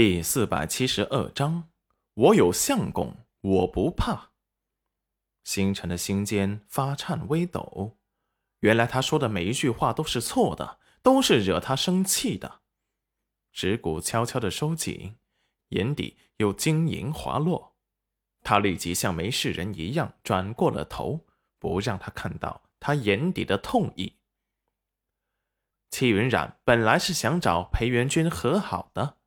第四百七十二章，我有相公，我不怕。星辰的心间发颤微抖，原来他说的每一句话都是错的，都是惹他生气的。指骨悄悄的收紧，眼底有晶莹滑落。他立即像没事人一样转过了头，不让他看到他眼底的痛意。戚云染本来是想找裴元君和好的。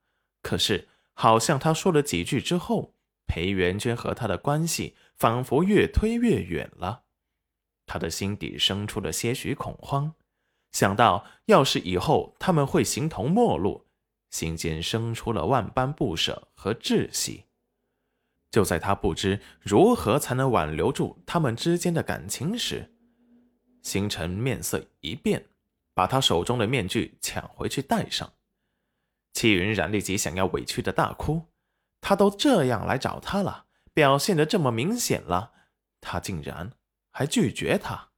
可是，好像他说了几句之后，裴元君和他的关系仿佛越推越远了。他的心底生出了些许恐慌，想到要是以后他们会形同陌路，心间生出了万般不舍和窒息。就在他不知如何才能挽留住他们之间的感情时，星辰面色一变，把他手中的面具抢回去戴上。戚云染立即想要委屈的大哭，他都这样来找他了，表现的这么明显了，他竟然还拒绝他。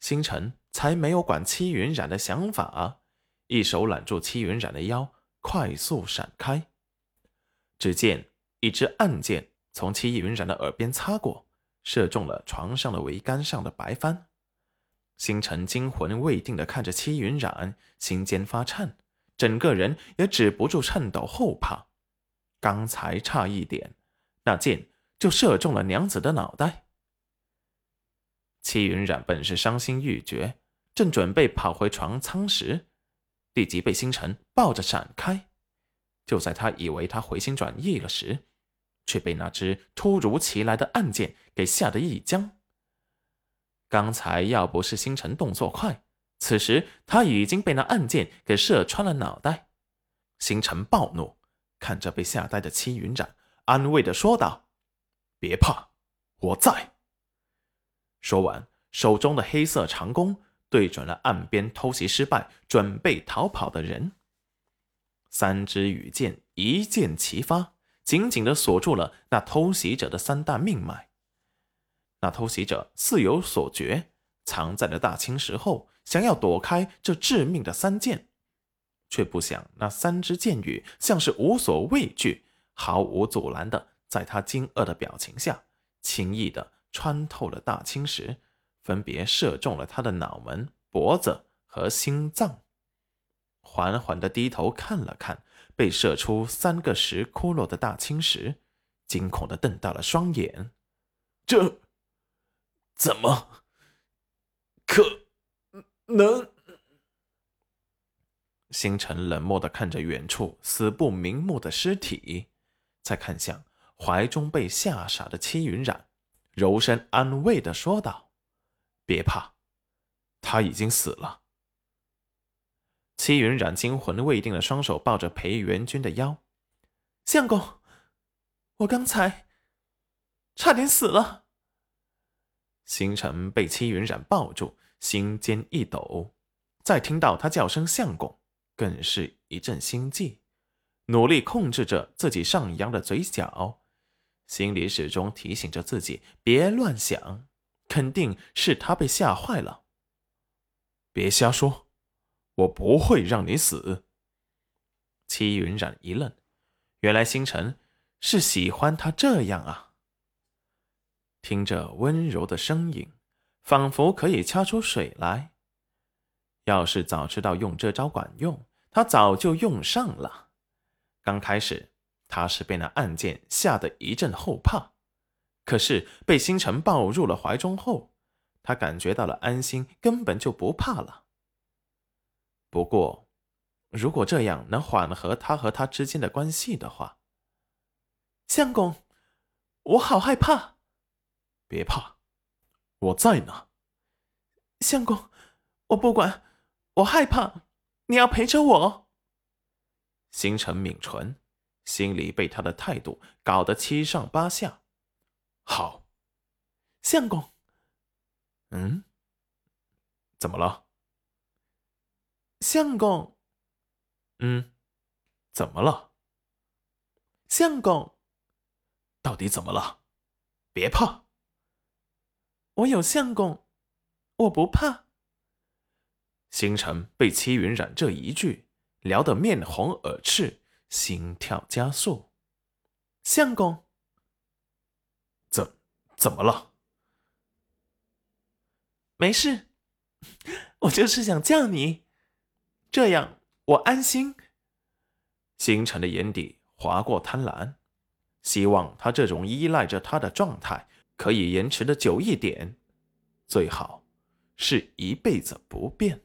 星辰才没有管戚云染的想法，一手揽住戚云染的腰，快速闪开。只见一支暗箭从戚云染的耳边擦过，射中了床上的桅杆上的白帆。星辰惊魂未定的看着戚云染，心间发颤。整个人也止不住颤抖后怕，刚才差一点，那箭就射中了娘子的脑袋。戚云染本是伤心欲绝，正准备跑回床舱时，立即被星辰抱着闪开。就在他以为他回心转意了时，却被那只突如其来的暗箭给吓得一僵。刚才要不是星辰动作快。此时他已经被那暗箭给射穿了脑袋，星辰暴怒，看着被吓呆的戚云染，安慰的说道：“别怕，我在。”说完，手中的黑色长弓对准了岸边偷袭失败、准备逃跑的人。三支羽箭一箭齐发，紧紧的锁住了那偷袭者的三大命脉。那偷袭者似有所觉，藏在了大青石后。想要躲开这致命的三箭，却不想那三支箭雨像是无所畏惧，毫无阻拦的在他惊愕的表情下，轻易的穿透了大青石，分别射中了他的脑门、脖子和心脏。缓缓的低头看了看被射出三个石窟窿的大青石，惊恐的瞪大了双眼：“这怎么？”能？星辰冷漠的看着远处死不瞑目的尸体，再看向怀中被吓傻的戚云染，柔声安慰的说道：“别怕，他已经死了。”戚云染惊魂未定的双手抱着裴元君的腰：“相公，我刚才差点死了。”星辰被戚云染抱住。心尖一抖，再听到他叫声“相公”，更是一阵心悸，努力控制着自己上扬的嘴角，心里始终提醒着自己别乱想，肯定是他被吓坏了。别瞎说，我不会让你死。戚云染一愣，原来星辰是喜欢他这样啊。听着温柔的声音。仿佛可以掐出水来。要是早知道用这招管用，他早就用上了。刚开始他是被那暗箭吓得一阵后怕，可是被星辰抱入了怀中后，他感觉到了安心，根本就不怕了。不过，如果这样能缓和他和他之间的关系的话，相公，我好害怕。别怕。我在呢，相公，我不管，我害怕，你要陪着我。星辰抿唇，心里被他的态度搞得七上八下。好，相公，嗯，怎么了？相公，嗯，怎么了？相公，到底怎么了？别怕。我有相公，我不怕。星辰被戚云染这一句聊得面红耳赤，心跳加速。相公，怎怎么了？没事，我就是想叫你，这样我安心。星辰的眼底划过贪婪，希望他这种依赖着他的状态可以延迟的久一点，最好是一辈子不变。